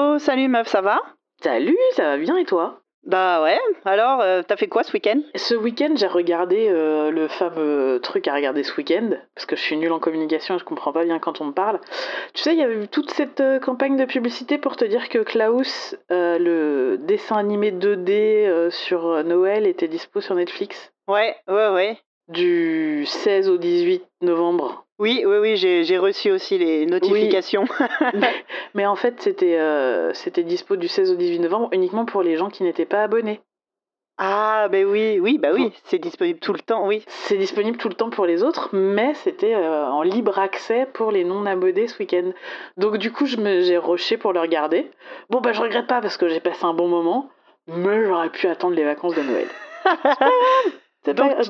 Hello, salut meuf, ça va? Salut, ça va bien et toi? Bah ouais, alors euh, t'as fait quoi ce week-end? Ce week-end, j'ai regardé euh, le fameux truc à regarder ce week-end, parce que je suis nulle en communication et je comprends pas bien quand on me parle. Tu sais, il y avait eu toute cette euh, campagne de publicité pour te dire que Klaus, le dessin animé 2D euh, sur Noël, était dispo sur Netflix Ouais, ouais, ouais. du 16 au 18 novembre. Oui, oui, oui, j'ai j'ai reçu aussi les notifications. Mais en fait, c'était euh, c'était dispo du 16 au 18 novembre uniquement pour les gens qui n'étaient pas abonnés. ah, bah oui, oui, bah oui, c'est disponible tout le temps, oui. C'est disponible tout le temps pour les autres, mais c'était euh, en libre accès pour les non-abonnés ce week-end. Donc du coup, je me- j'ai rushé pour le regarder. Bon, bah je regrette pas parce que j'ai passé un bon moment, mais j'aurais pu attendre les vacances de Noël. Pas- euh,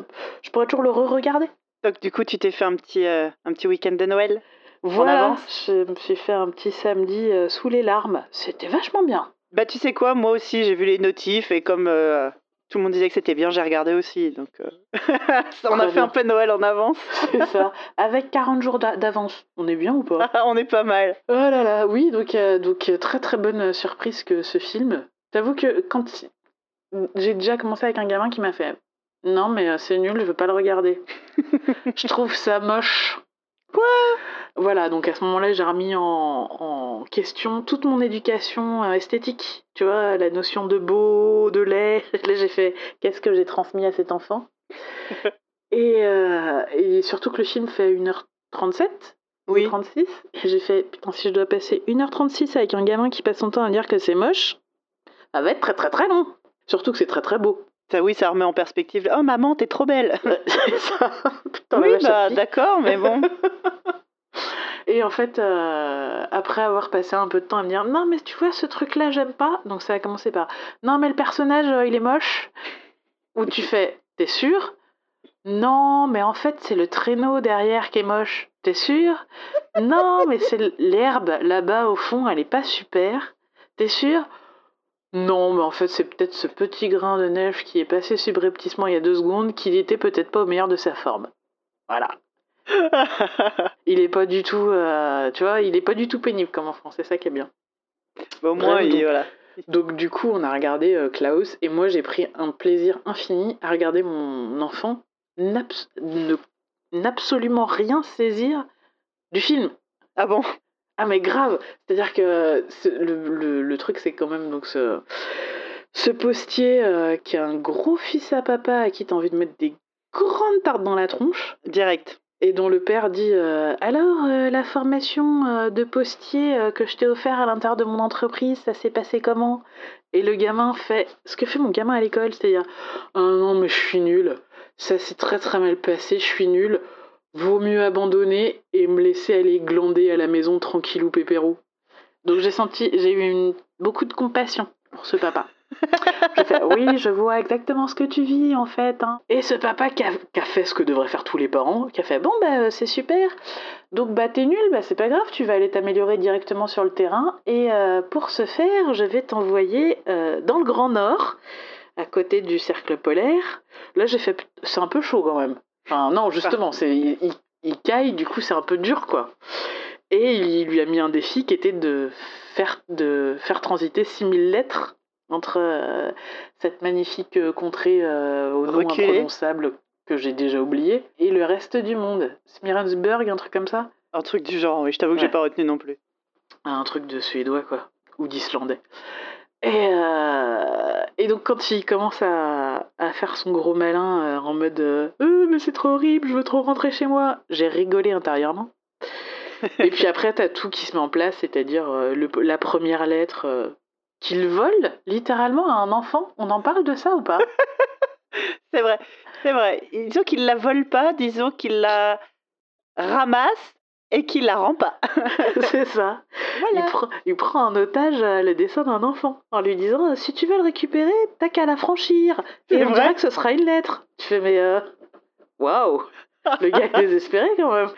je pourrais toujours le re-regarder. Donc du coup, tu t'es fait un petit, euh, un petit week-end de Noël? Voilà, je me suis fait un petit samedi euh, sous les larmes. C'était vachement bien. Bah tu sais quoi, moi aussi j'ai vu les notifs et comme euh, tout le monde disait que c'était bien, j'ai regardé aussi. Donc euh, on a fait bien. un peu Noël en avance. C'est ça. Avec 40 jours d'a- d'avance. On est bien ou pas? On est pas mal. Oh là là, oui, donc, donc très très bonne surprise que ce film. T'avoue que quand j'ai déjà commencé avec un gamin qui m'a fait non mais c'est nul, je veux pas le regarder. je trouve ça moche. Quoi? Voilà, donc à ce moment-là, j'ai remis en, en question toute mon éducation euh, esthétique. Tu vois, la notion de beau, de laid. Là, j'ai fait qu'est-ce que j'ai transmis à cet enfant? Et, euh, et surtout que le film fait 1h37 Oui. 36 et j'ai fait putain si je dois passer 1h36 avec un gamin qui passe son temps à dire que c'est moche ça va être très très très long surtout que c'est très très beau Ça, oui, ça remet en perspective. Oh maman, t'es trop belle. c'est ça Putain, oui, bah d'accord, mais bon. Et en fait euh, après avoir passé un peu de temps à me dire non mais tu vois ce truc là j'aime pas. Donc ça a commencé par non mais le personnage euh, il est moche. Où tu fais t'es sûr? Non mais en fait c'est le traîneau derrière qui est moche. T'es sûr? Non mais c'est l'herbe là-bas au fond elle est pas super. T'es sûr? Non mais en fait c'est peut-être ce petit grain de neige qui est passé subrepticement il y a deux secondes qu'il était peut-être pas au meilleur de sa forme. Voilà il est pas du tout, euh, tu vois, il est pas du tout pénible comme enfant, c'est ça qui est bien. Au moins, Bref, il- donc- voilà. Donc du coup, on a regardé euh, Klaus et moi j'ai pris un plaisir infini à regarder mon enfant n'absolument rien saisir du film. Ah bon? Ah mais grave, c'est-à-dire que le, le- le truc c'est quand même donc ce, ce postier euh, qui a un gros fils à papa à qui t'as envie de mettre des grandes tartes dans la tronche. Direct. Et dont le père dit euh, Alors, euh, la formation euh, de postier que je t'ai offert à l'intérieur de mon entreprise, ça s'est passé comment? Et le gamin fait ce que fait mon gamin à l'école, c'est-à-dire Ah non, mais je suis nul, ça s'est très très mal passé, je suis nul, vaut mieux abandonner et me laisser aller glander à la maison tranquillou pépérou. Donc j'ai senti, j'ai eu beaucoup de compassion pour ce papa. J'ai fait, oui, je vois exactement ce que tu vis en fait. hein. Et ce papa qui a, fait ce que devraient faire tous les parents, qui a fait, bon, bah euh, c'est super. Donc, bah t'es nul, bah c'est pas grave, tu vas aller t'améliorer directement sur le terrain. Et euh, pour ce faire, je vais t'envoyer euh, dans le Grand Nord, à côté du cercle polaire. Là, j'ai fait, c'est un peu chaud quand même. Enfin, non, justement, c'est, il, il- il caille, du coup, c'est un peu dur quoi. Et il lui a mis un défi qui était de faire, de faire transiter 6000 lettres entre euh, cette magnifique euh, contrée euh, au nom Reculée. imprononçable que j'ai déjà oublié et le reste du monde. Smirensburg, un truc comme ça? Un truc du genre, oui, je t'avoue que j'ai Ouais. pas retenu non plus. Un truc de suédois, quoi. Ou d'islandais. Et, euh, et donc, quand il commence à, à faire son gros malin euh, en mode euh, mais c'est trop horrible, je veux trop rentrer chez moi, j'ai rigolé intérieurement. et puis après, t'as tout qui se met en place, c'est-à-dire la première lettre qu'il vole littéralement à un enfant. On en parle de ça ou pas? C'est vrai, c'est vrai. Disons qu'il la vole pas, disons qu'il la ramasse et qu'il la rend pas. C'est ça. Il, prend- il prend en otage euh, le dessin d'un enfant en lui disant si tu veux le récupérer, t'as qu'à la franchir. C'est Et on vrai dirait que ce sera une lettre. Tu fais mais euh, waouh, le gars est désespéré quand même.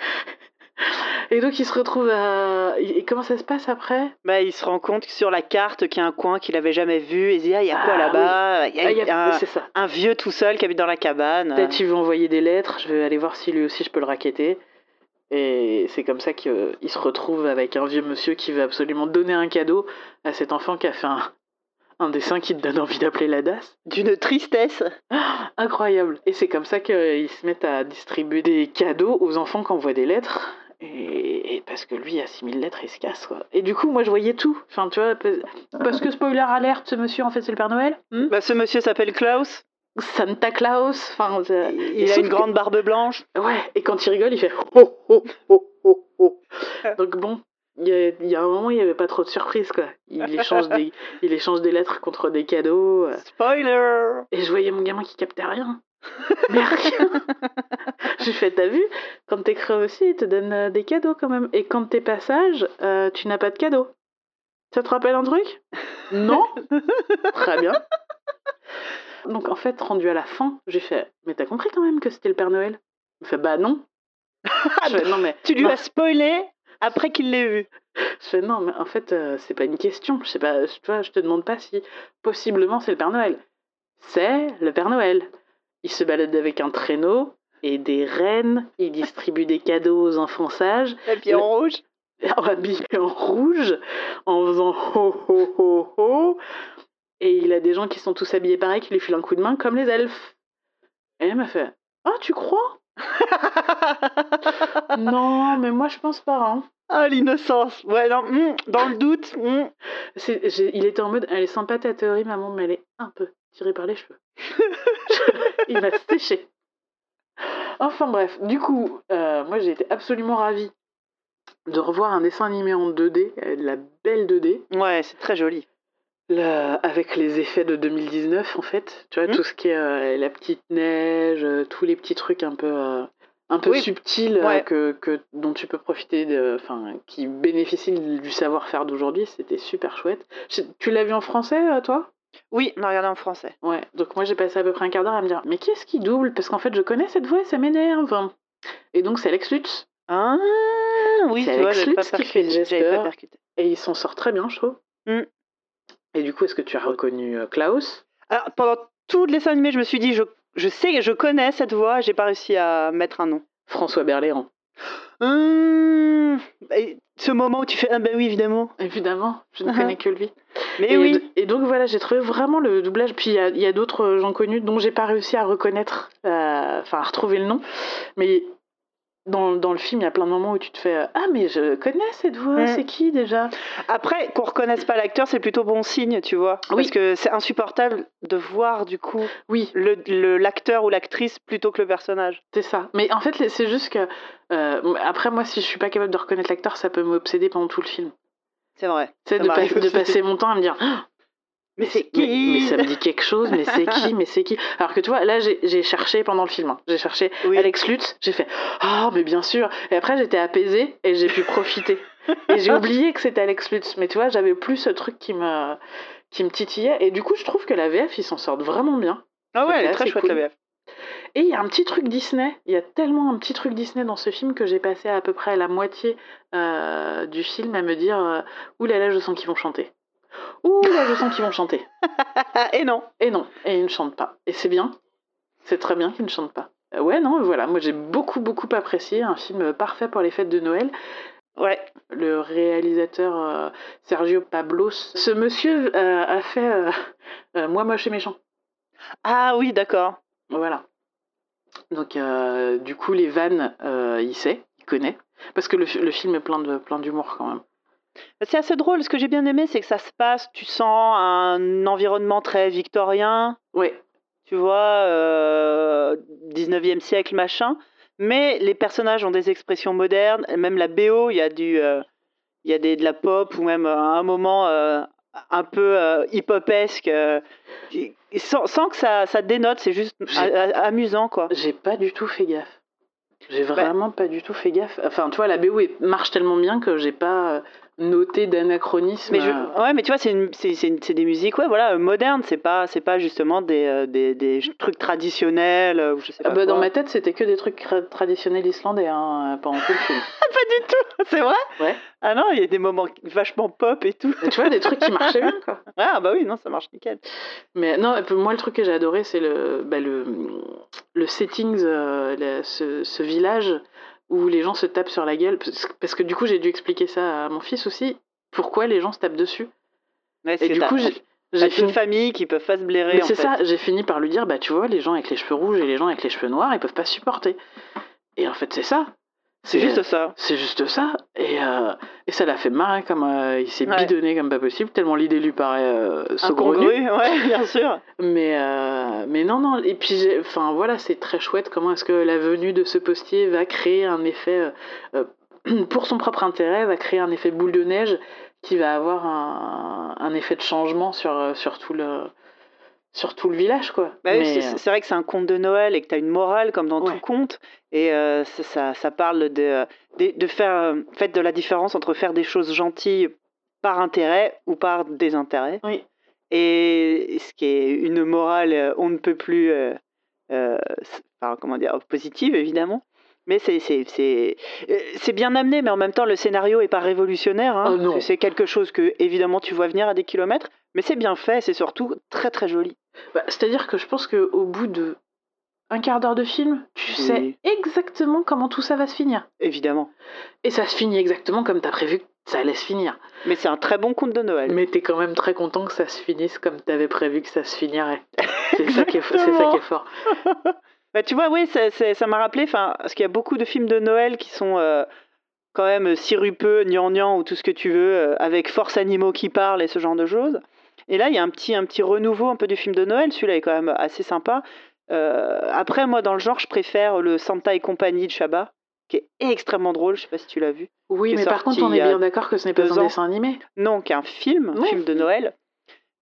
Et donc il se retrouve à et comment ça se passe après? Bah, il se rend compte que sur la carte qu'il y a un coin qu'il avait jamais vu. Et il se dit, ah, il y a quoi Ah, là-bas? Il y a, Ah, il y a- un, C'est ça. un vieux tout seul qui habite dans la cabane. Peut-être il veut envoyer des lettres. Je vais aller voir si lui aussi je peux le raqueter. Et c'est comme ça qu'il se retrouve avec un vieux monsieur qui veut absolument donner un cadeau à cet enfant qui a fait un, un dessin qui te donne envie d'appeler la DAS. D'une tristesse. Incroyable. Et c'est comme ça qu'ils se mettent à distribuer des cadeaux aux enfants qui envoient des lettres. Et, et parce que lui, a 6000 lettres, il se casse, quoi. Et du coup, moi, je voyais tout. Enfin, tu vois, parce que spoiler alerte, ce monsieur, en fait, c'est le Père Noël. Hmm Bah, ce monsieur s'appelle Klaus. Santa Claus. Enfin, euh, Il a une que- grande barbe blanche. Ouais, et quand il rigole, il fait oh oh oh oh oh. Donc bon, il y, a, il y a un moment, il n'y avait pas trop de surprises, quoi. Il échange des, il échange des lettres contre des cadeaux. euh, Spoiler Et je voyais mon gamin qui captait rien. Mais rien J'ai fait, t'as vu Quand t'écris aussi, ils te donnent euh, des cadeaux quand même. Et quand t'es pas sage, euh, tu n'as pas de cadeau. Ça te rappelle un truc? Non Très bien. Donc en fait, rendu à la fin, j'ai fait, mais t'as compris quand même que c'était le Père Noël? Il me fait, bah non. Je fais, non mais... Tu lui non. as spoilé après qu'il l'ait vu. Je fais non, mais en fait, euh, c'est pas une question. Je sais pas, je- tu vois, je te demande pas si possiblement c'est le Père Noël. C'est le Père Noël. Il se balade avec un traîneau et des rennes. Il distribue des cadeaux aux enfants sages, puis en rouge. habillé en rouge, en faisant ho ho ho ho. Et il a des gens qui sont tous habillés pareil, qui lui filent un coup de main comme les elfes. Et elle m'a fait Ah, tu crois? Non, mais moi je pense pas. Hein. Ah, l'innocence. Ouais, non, hmm, dans le doute. j'ai- il était en mode, elle est sympa ta théorie, maman, mais elle est un peu tirée par les cheveux. il m'a séché. Enfin bref, du coup, euh, moi j'ai été absolument ravie de revoir un dessin animé en 2D, euh, de la belle 2D, Ouais, c'est très joli. avec les effets de 2019 en fait. Tu vois, Mhm. tout ce qui est euh, la petite neige, euh, tous les petits trucs un peu, euh, un peu Oui. subtils euh, Ouais. que, que, dont tu peux profiter, de- enfin, qui bénéficient du savoir-faire d'aujourd'hui. C'était super chouette. Je- Tu l'as vu en français, euh, toi? Oui, on a regardé en français. Ouais, donc moi j'ai passé à peu près un quart d'heure à me dire mais qui est-ce qui double? Parce qu'en fait je connais cette voix et ça m'énerve. Et donc c'est Alex Lutz Ah, oui, C'est Alex Lutz qui fait percuté. et il s'en sort très bien je trouve. Mm. Et du coup est-ce que tu as reconnu euh, Klaus? Alors, pendant tout le dessin animé, je me suis dit, je, je sais, je connais cette voix, j'ai pas réussi à mettre un nom. François Berléand Hum, et ce moment où tu fais, ah ben oui, évidemment. Évidemment, je ne Uh-huh. connais que lui. Mais et, oui. et donc voilà, j'ai trouvé vraiment le doublage. Puis il y a, a d'autres gens connus dont j'ai pas réussi à reconnaître, euh, enfin à retrouver le nom. Mais dans, dans le film, il y a plein de moments où tu te fais euh, Ah, mais je connais cette voix, Mm. c'est qui déjà? Après, qu'on reconnaisse pas l'acteur, c'est plutôt bon signe, tu vois. Oui. Parce que c'est insupportable de voir, du coup, Oui, le le- l'acteur ou l'actrice plutôt que le personnage. c'est ça. Mais en fait, c'est juste que. euh, après, moi, si je suis pas capable de reconnaître l'acteur, ça peut m'obséder pendant tout le film. C'est vrai. Ça de, pas- de passer mon temps à me dire Mais c'est qui mais ça me dit quelque chose, mais c'est qui, mais c'est qui? Alors que tu vois, là, j'ai cherché pendant le film. hein. J'ai cherché Oui. Alex Lutz, j'ai fait Ah, mais bien sûr. Et après, j'étais apaisée et j'ai pu profiter. et j'ai oublié que c'était Alex Lutz. Mais tu vois, j'avais plus ce truc qui me, qui me titillait. Et du coup, je trouve que la VF, ils s'en sortent vraiment bien. Ah ouais, elle est très chouette, cool. la VF. Et il y a un petit truc Disney. Il y a tellement un petit truc Disney dans ce film que j'ai passé à peu près la moitié euh, du film à me dire euh, Ouh là là, je sens qu'ils vont chanter. Ouh là, je sens qu'ils vont chanter. Et non. Et non, et ils ne chantent pas. Et c'est bien. C'est très bien qu'ils ne chantent pas. Euh, ouais, non, voilà. Moi, j'ai beaucoup, beaucoup apprécié. Un film parfait pour les fêtes de Noël. Ouais. Le réalisateur euh, Sergio Pablos. Ce monsieur euh, a fait Moi, moche et méchant. Ah oui, d'accord. Voilà. Donc, du coup, les vannes, il sait, il connaît. Parce que le, fi- le film est plein de plein d'humour quand même. C'est assez drôle. Ce que j'ai bien aimé, c'est que ça se passe, tu sens un environnement très victorien, Ouais, tu vois, euh, 19e siècle, machin. Mais les personnages ont des expressions modernes. et Même la BO, il y a du, euh, il y a des, de la pop ou même euh, à un moment euh, un peu hip-hopesque, sans, sans que ça, ça dénote. C'est juste J'ai- a- a- amusant, quoi. j'ai pas du tout fait gaffe. J'ai vraiment pas du tout fait gaffe. Enfin, tu vois, la BO marche tellement bien que j'ai pas noté d'anachronisme. Mais je, euh, ouais, mais tu vois, c'est des musiques, ouais, voilà, euh, modernes. C'est pas, c'est pas justement des, euh, des, des trucs traditionnels ou je sais Ah pas. bah, dans ma tête, c'était que des trucs tra- traditionnels islandais hein, pendant tout le film. Pas du tout, c'est vrai? Ouais. Ah non, il y a des moments vachement pop et tout. Et tu vois, des trucs qui marchaient bien, quoi. Ah bah oui, non, ça marche nickel. Mais non, moi, le truc que j'ai adoré, c'est le, bah, le, le settings, euh, le- ce, ce village où les gens se tapent sur la gueule. Parce que- Parce que du coup, j'ai dû expliquer ça à mon fils aussi. Pourquoi les gens se tapent dessus Ouais, Et du coup, j'ai j'ai une fini. famille qui peuvent pas se blairer. C'est ça, j'ai fini par lui dire bah tu vois, les gens avec les cheveux rouges et les gens avec les cheveux noirs, ils peuvent pas supporter. Et en fait, c'est ça. C'est juste ça. C'est juste ça. Et, euh, et ça l'a fait marrer comme euh, il s'est Ouais. bidonné comme pas possible, tellement l'idée lui paraît euh, saugrenue. Incongru, ouais, bien sûr. Mais, euh, mais non, non. Et puis, j'ai- enfin voilà, c'est très chouette. Comment est-ce que la venue de ce postier va créer un effet, euh, euh, pour son propre intérêt, va créer un effet boule de neige qui va avoir un, un effet de changement sur, euh, sur, tout le, sur tout le village, quoi. Bah oui, Mais, c'est- vrai que c'est un conte de Noël et que tu as une morale comme dans Ouais. tout conte. Et euh, ça, ça, parle de, de, de faire euh, de la différence entre faire des choses gentilles par intérêt ou par désintérêt. Oui. Et ce qui est une morale, euh, on ne peut plus, euh, euh, enfin, comment dire, positive évidemment. Mais c'est euh, bien amené, mais en même temps, le scénario est pas révolutionnaire. hein. Oh. C'est quelque chose que, évidemment, tu vois venir à des kilomètres, mais c'est bien fait, c'est surtout très très joli. Bah, C'est-à-dire que je pense qu'au bout de un quart d'heure de film, tu sais Oui. exactement comment tout ça va se finir. Évidemment. Et ça se finit exactement comme t'as prévu que ça allait se finir. Mais c'est un très bon conte de Noël. Mais t'es quand même très content que ça se finisse comme t'avais prévu que ça se finirait. C'est ça, qui est, c'est ça Exactement. qui est fort. Bah, tu vois, oui, ça ça- ça m'a rappelé, enfin, parce qu'il y a beaucoup de films de Noël qui sont euh, quand même sirupeux, gnangnan ou tout ce que tu veux, euh, avec force animaux qui parlent et ce genre de choses. Et là, il y a un petit, un petit renouveau un peu du film de Noël. Celui-là est quand même assez sympa. Euh, après, moi, dans le genre, je préfère le Santa et compagnie de Chabat, qui est extrêmement drôle. Je sais pas si tu l'as vu. Oui, mais par contre, on est bien d'accord que ce n'est pas un ans. dessin animé. Non, qu'un film, un film de Noël.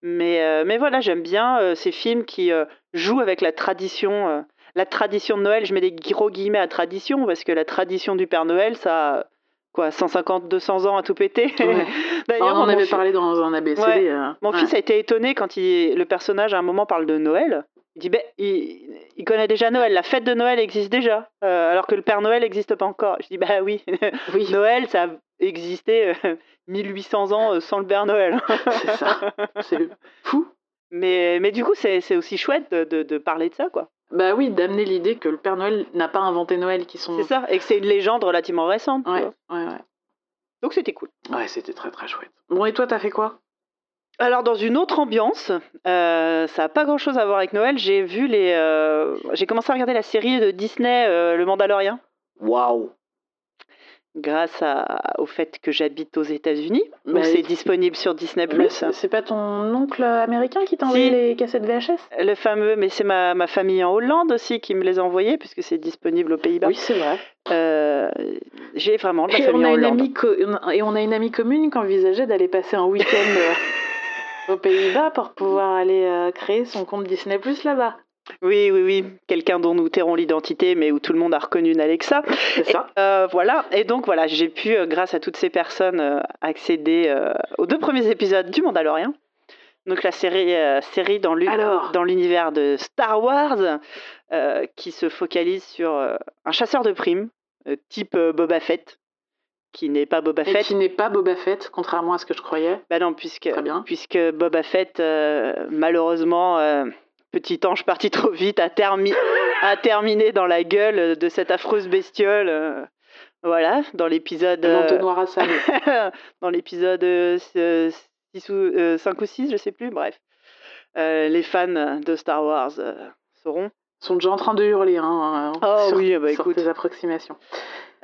Mais, euh, mais voilà, j'aime bien euh, ces films qui jouent avec la tradition. la tradition de Noël, je mets des gros guillemets à tradition, parce que la tradition du Père Noël, ça quoi, 150, 200 ans à tout péter. Ouais. D'ailleurs, on en avait fi- parlé dans un ABCD. Ouais. euh, mon ouais. fils a été étonné quand il, le personnage à un moment parle de Noël. Il dit, ben, il, il connaît déjà Noël, la fête de Noël existe déjà, euh, alors que le Père Noël n'existe pas encore. Je dis, bah oui, Oui, Noël, ça a existé euh, 1800 ans euh, sans le Père Noël. c'est ça. C'est fou. Mais, mais du coup, c'est c'est aussi chouette de, de- de parler de ça, quoi. Bah oui, d'amener l'idée que le Père Noël n'a pas inventé Noël, qui sont. C'est ça, et que c'est une légende relativement récente. Ouais, ouais, ouais. Donc c'était cool. Ouais, c'était très très chouette. Bon, et toi, t'as fait quoi? Alors dans une autre ambiance, euh, ça n'a pas grand-chose à voir avec Noël. J'ai vu les, euh, j'ai commencé à regarder la série de Disney, euh, Le Mandalorien, Waouh grâce à- au fait que j'habite aux États-Unis. Bah, c'est disponible sur Disney+. C'est pas ton oncle américain qui t'a envoyé Si. les cassettes VHS Le fameux, mais c'est ma, ma famille en Hollande aussi qui me les a envoyés puisque c'est disponible aux Pays-Bas. Oui, c'est vrai. Euh, j'ai vraiment de la Et famille on, a en une Hollande. amie et on a une amie commune qui envisageait d'aller passer un week-end euh, aux Pays-Bas pour pouvoir aller euh, créer son compte Disney Plus là-bas. Oui, oui, oui. Quelqu'un dont nous tairons l'identité, mais où tout le monde a reconnu une Alexa. C'est ça Euh, voilà. Et donc, voilà, j'ai pu, euh, grâce à toutes ces personnes, euh, accéder euh, aux deux premiers épisodes du Mandalorian. Donc, la série, euh, série dans l'univers de Star Wars, qui se focalise sur un chasseur de primes, type Boba Fett, qui n'est pas Boba et Fett. qui n'est pas Boba Fett, contrairement à ce que je croyais. Bah non, puisque, Très bien. puisque Boba Fett, euh, malheureusement, euh, petit ange parti trop vite, a, termi- a terminé dans la gueule de cette affreuse bestiole. euh, voilà, dans l'épisode. euh, L'entonnoir à sable. dans l'épisode 5 ou 6, je sais plus, bref. Euh, les fans de Star Wars euh, sauront. Ils sont déjà en train de hurler hein, Oh sur, oui, bah sur écoute. tes approximations.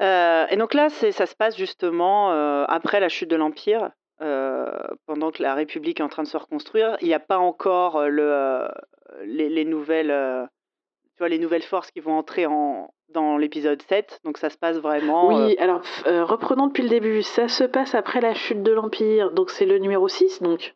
Euh, et donc là, ça se passe justement euh, après la chute de l'Empire, euh, pendant que la République est en train de se reconstruire. Il n'y a pas encore euh, le, euh, les, les nouvelles, euh, tu vois, les nouvelles forces qui vont entrer en, dans l'épisode 7. Donc ça se passe vraiment. euh, Oui, alors euh, reprenons depuis le début. Ça se passe après la chute de l'Empire, donc c'est le numéro 6, donc.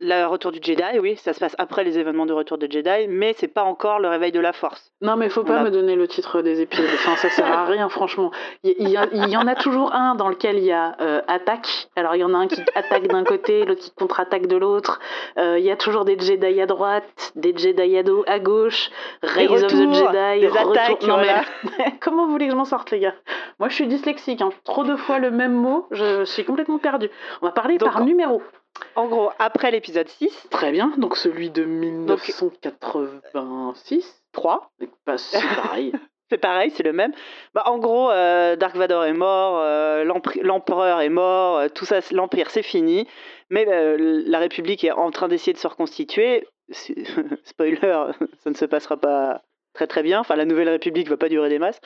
Le retour du Jedi, oui, ça se passe après les événements du retour de Jedi, mais c'est pas encore le réveil de la Force. Non, mais faut pas a- me donner le titre des épisodes. Enfin, ça sert à rien, franchement. Il y, en a toujours un dans lequel il y a euh, attaque. Alors, il y en a un qui attaque d'un côté, l'autre qui contre-attaque de l'autre. Euh, Il y a toujours des Jedi à droite, des Jedi à, do- à gauche, Rise of the Jedi, des retour- attaques, Non, voilà. mais comment vous voulez que je m'en sorte, les gars? Moi, je suis dyslexique. hein. Trop de fois le même mot, je suis complètement perdue. On va parler Donc, par numéro. En gros, après l'épisode 6, Très bien, donc celui de 1986. 3, Bah, C'est pareil. C'est pareil, c'est le même. Bah, en gros, euh, Dark Vador est mort, euh, l'empereur est mort, euh, tout ça, l'empire c'est fini. Mais la République est en train d'essayer de se reconstituer. Spoiler, ça ne se passera pas très très bien. Enfin, la Nouvelle République va pas durer des masses.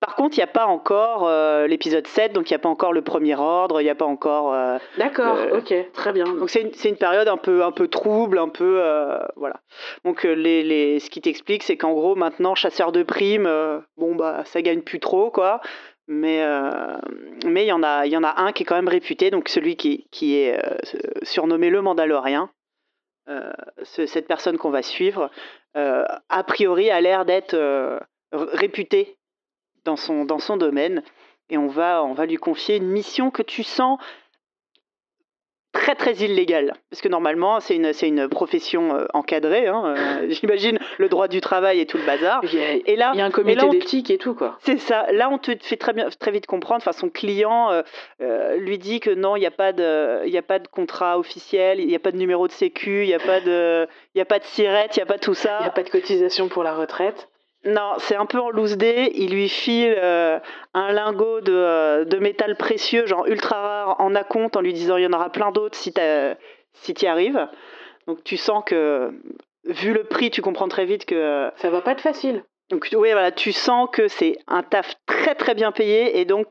Par contre, il n'y a pas encore euh, l'épisode 7, donc il n'y a pas encore le Premier Ordre, il n'y a pas encore. euh, D'accord, ok, très bien. donc c'est une, une période un peu, un peu trouble, un peu... euh, voilà. Donc les, les, ce qui t'explique, c'est qu'en gros, maintenant, chasseur de primes, bon, bah, ça gagne plus trop, quoi. Mais mais il y, en a- y en a un qui est quand même réputé, donc celui qui, qui est surnommé le Mandalorien. Euh, ce- cette personne qu'on va suivre, euh, a priori, a l'air d'être euh, r- réputé dans son, dans son domaine. Et on va, on va lui confier une mission que tu sens très très illégale. Parce que normalement, c'est une, c'est une profession euh, encadrée. hein, euh, J'imagine le droit du travail et tout le bazar. Il y a, Et là, il y a un comité d'éthique et tout, quoi. c'est ça. Là, on te fait très, bien, très vite comprendre. Enfin, son client euh, euh, lui dit que non, il n'y a, pas de- il y a pas de contrat officiel, il n'y a pas de numéro de sécu, il n'y a pas de, il y a pas de sirette, il n'y a pas tout ça. Il n'y a pas de cotisation pour la retraite. Non, c'est un peu en loose day. Il lui file euh, un lingot de, euh, de métal précieux, genre ultra rare, en acompte, en lui disant il y en aura plein d'autres si tu si y arrives. Donc tu sens que, vu le prix, tu comprends très vite que. Ça va pas être facile. Donc oui, voilà, tu sens que c'est un taf très très bien payé et donc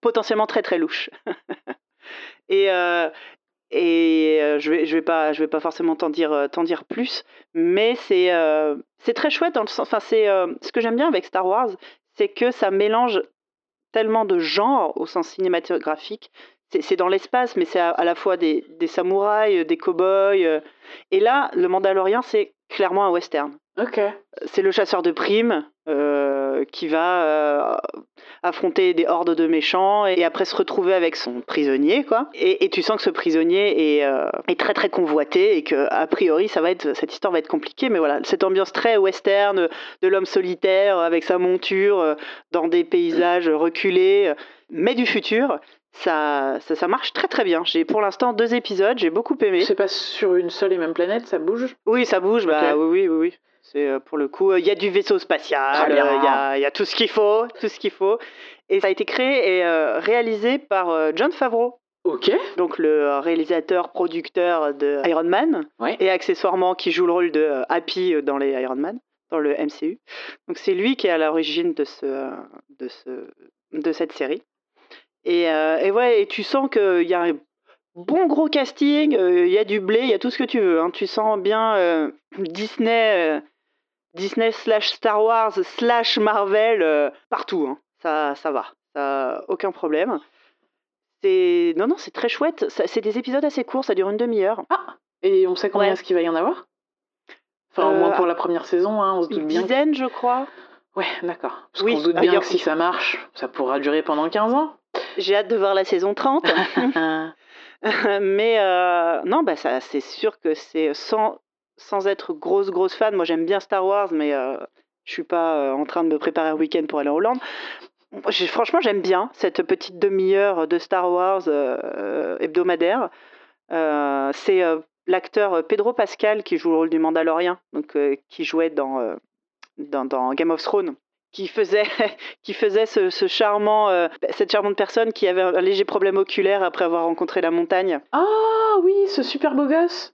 potentiellement très très louche. et euh, et euh, je vais je vais pas je vais pas forcément t'en dire euh, t'en dire plus, mais c'est euh, c'est très chouette dans le sens. Enfin c'est ce que j'aime bien avec Star Wars, c'est que ça mélange tellement de genres au sens cinématographique. C'est dans l'espace, mais c'est à, à la fois des, des samouraïs, des cow-boys. et là, le Mandalorien, c'est clairement un western Ok. c'est le chasseur de primes euh, qui va euh, affronter des hordes de méchants et après se retrouver avec son prisonnier quoi et, et tu sens que ce prisonnier est, euh, est très très convoité et que a priori ça va être cette histoire va être compliquée mais voilà cette ambiance très western de l'homme solitaire avec sa monture euh, dans des paysages reculés euh, mais du futur ça, ça, ça marche très très bien. J'ai pour l'instant deux épisodes, j'ai beaucoup aimé. C'est pas sur une seule et même planète, ça bouge? Oui, ça bouge, bah oui, oui, oui. C'est euh, pour le coup, il y a du vaisseau spatial, euh, il y, a, y a tout ce qu'il faut, tout ce qu'il faut. Et ça a été créé et euh, réalisé par euh, John Favreau, Ok. donc le euh, réalisateur, producteur de Iron Man, Ouais. et accessoirement qui joue le rôle de euh, Happy euh, dans les Iron Man, dans le MCU. Donc c'est lui qui est à l'origine de ce, euh, de ce, de cette série. Et, euh, et ouais, et tu sens qu'il y a un bon gros casting, euh, il y a du blé, il y a tout ce que tu veux. hein. Tu sens bien euh, Disney, euh, Disney slash Star Wars slash Marvel euh, partout. hein. Ça, ça va, ça, aucun problème. C'est non non, c'est très chouette. C'est des épisodes assez courts, ça dure une demi-heure. Et on sait combien Ouais. est-ce qu'il va y en avoir? Enfin, au Euh, moins pour la première saison, hein, on se doute Une bien. dizaine, je crois. Ouais, d'accord. Parce Oui, qu'on se doute bah, bien que si ça marche, ça pourra durer pendant 15 ans. J'ai hâte de voir la saison 30. Mais euh, non, bah c'est sûr que c'est sans, sans être grosse, grosse fan. Moi, j'aime bien Star Wars, mais euh, je suis pas euh, en train de me préparer un week-end pour aller en Hollande. Franchement, j'aime bien cette petite demi-heure de Star Wars euh, hebdomadaire. Euh, c'est l'acteur Pedro Pascal qui joue le rôle du Mandalorien, donc qui jouait dans, Game of Thrones, qui faisait, qui faisait ce, charmant, cette charmante personne qui avait un léger problème oculaire après avoir rencontré la montagne. Ah oui, ce super beau gosse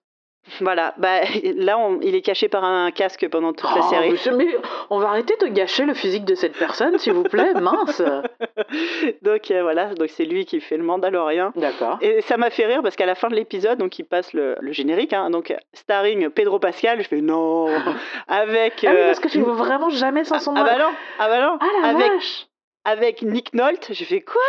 Voilà, bah, là on- il est caché par un casque pendant toute la Oh, série. monsieur, mais on va arrêter de gâcher le physique de cette personne, s'il vous plaît, mince donc euh, voilà, donc c'est lui qui fait le Mandalorien. D'accord. Et ça m'a fait rire parce qu'à la fin de l'épisode, donc il passe le, le générique, hein, donc starring Pedro Pascal, je fais non, avec Ah oui, euh, parce que tu vois vraiment jamais sans son ah nom. bah non, ah bah non, Ah la avec vache avec Nick Nolte, j'ai fait quoi?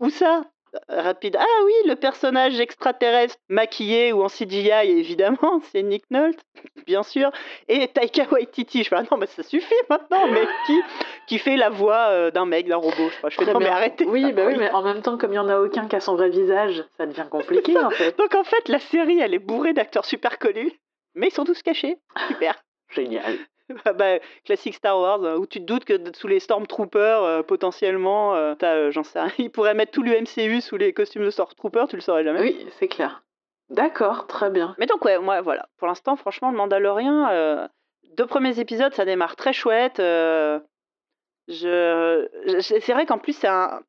Où ça? Rapide. Ah oui, le personnage extraterrestre maquillé ou en CGI, évidemment, c'est Nick Nolte, bien sûr. Et Taika Waititi. Je fais, ah non, mais ça suffit maintenant, mais qui, qui fait la voix euh, d'un mec, d'un robot? Je, pas. je fais, non, mais arrêtez. Oui, bah oui, mais en même temps, comme il y en a aucun qui a son vrai visage, ça devient compliqué en fait. Donc en fait, la série, elle est bourrée d'acteurs super connus, mais ils sont tous cachés. Super. Génial. Ah bah, classique Star Wars, hein, où tu te doutes que sous les Stormtroopers, euh, potentiellement, euh, t'as, euh, j'en sais rien, ils pourraient mettre tout l'UMCU sous les costumes de Stormtroopers, tu le saurais jamais. Oui, c'est clair. D'accord, très bien. Mais donc, ouais, moi, voilà. Pour l'instant, franchement, le Mandalorien, euh, deux premiers épisodes, ça démarre très chouette. Je, je- c'est vrai qu'en plus, c'est un-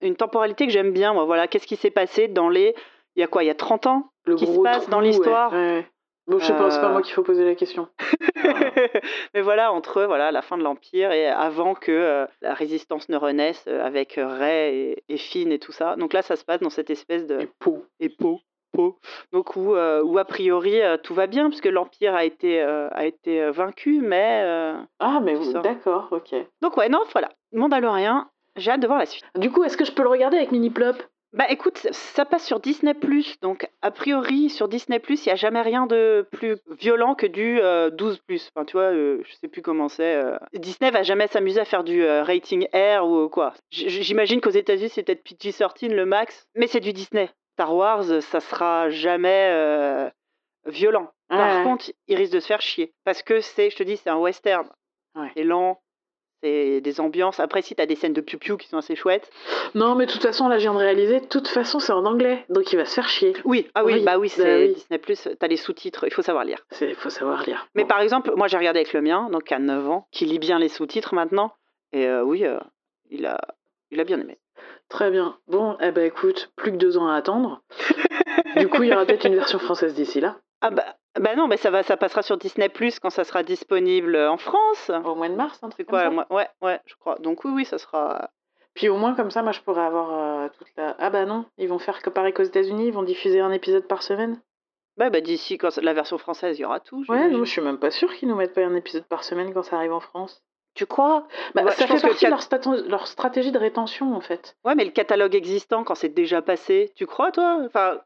une temporalité que j'aime bien. Moi, voilà, qu'est-ce qui s'est passé dans les. Il y a quoi Il y a 30 ans Le qui se passe trou, dans l'histoire? ouais, ouais. Bon, je sais pas, c'est pas Euh. moi qu'il faut poser la question. Mais voilà, entre voilà, la fin de l'Empire et avant que euh, la résistance ne renaisse euh, avec euh, Rey et, et Finn et tout ça. Donc là, ça se passe dans cette espèce de. Et peau. Et Poe. Poe. Donc où, euh, où a priori euh, tout va bien, puisque l'Empire a été, euh, a été euh, vaincu, mais. euh, Ah, mais vous- d'accord, ok. Donc ouais, non, voilà. Mandalorian, j'ai hâte de voir la suite. Du coup, est-ce que je peux le regarder avec Mini Plop? Bah écoute, ça- passe sur Disney+, donc a priori sur Disney+, il n'y a jamais rien de plus violent que du euh, 12+. Enfin tu vois, euh, je sais plus comment c'est. euh. Disney va jamais s'amuser à faire du euh, rating R ou quoi. J- J'imagine qu'aux États-Unis c'est peut-être PG-13 le max, mais c'est du Disney. Star Wars, ça sera jamais euh, violent. Par Ouais. contre, il risque de se faire chier parce que c'est, je te dis, c'est un western. Ouais. C'est lent. Des ambiances. Après, si t'as des scènes de piou-piou qui sont assez chouettes. Non, mais de toute façon, là, je viens de réaliser, de toute façon, c'est en anglais, donc il va se faire chier. Oui, ah oui, Oui, bah oui, bah c'est oui. Disney Plus. T'as les sous-titres, il faut savoir lire. Il faut savoir lire. Mais Bon. par exemple, moi j'ai regardé avec le mien, donc à 9 ans, qui lit bien les sous-titres maintenant. Et euh, oui, euh, il, a, il a bien aimé. Très bien. Bon, eh ben écoute, plus que deux ans à attendre. du coup, il y aura peut-être une version française d'ici là, Ah bah, bah non, mais ça, va, ça passera sur Disney Plus quand ça sera disponible en France. au mois de mars, un truc comme quoi ça. Ouais, ouais, je crois. Donc oui, oui, ça sera. Puis au moins, comme ça, moi, je pourrais avoir euh, toute la... Ah bah non, ils vont faire que pareil qu'aux États-Unis, ils vont diffuser un épisode par semaine. Bah, bah d'ici, quand la version française, il y aura tout. Ouais, non, je suis même pas sûre qu'ils nous mettent pas un épisode par semaine quand ça arrive en France. Tu crois? Bah, ça fait partie de leur, leur stratégie de rétention, en fait. Ouais, mais le catalogue existant, quand c'est déjà passé, tu crois, toi? Enfin,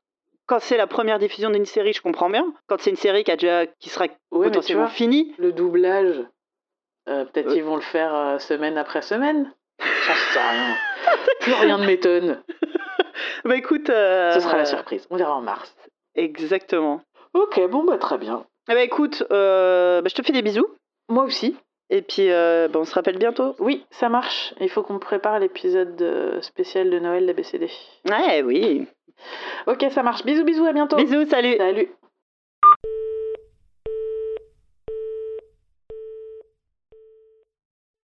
quand c'est la première diffusion d'une série, je comprends bien. Quand c'est une série qui, a déjà, qui sera Ouais, potentiellement vois, finie, le doublage, euh, peut-être Euh. ils vont le faire euh, semaine après semaine. J'en sais rien. Plus rien ne m'étonne. bah écoute. euh, Ce sera la surprise. On verra en mars. Exactement. Ok, bon, bah très bien. Eh bah écoute, euh, bah, je te fais des bisous. Moi aussi. Et puis, euh, bah, on se rappelle bientôt. Oui, ça marche. Il faut qu'on prépare l'épisode euh, spécial de Noël d'ABCD. Ouais, oui. Ok, ça marche. Bisous, bisous, à bientôt. Bisous, salut. Salut.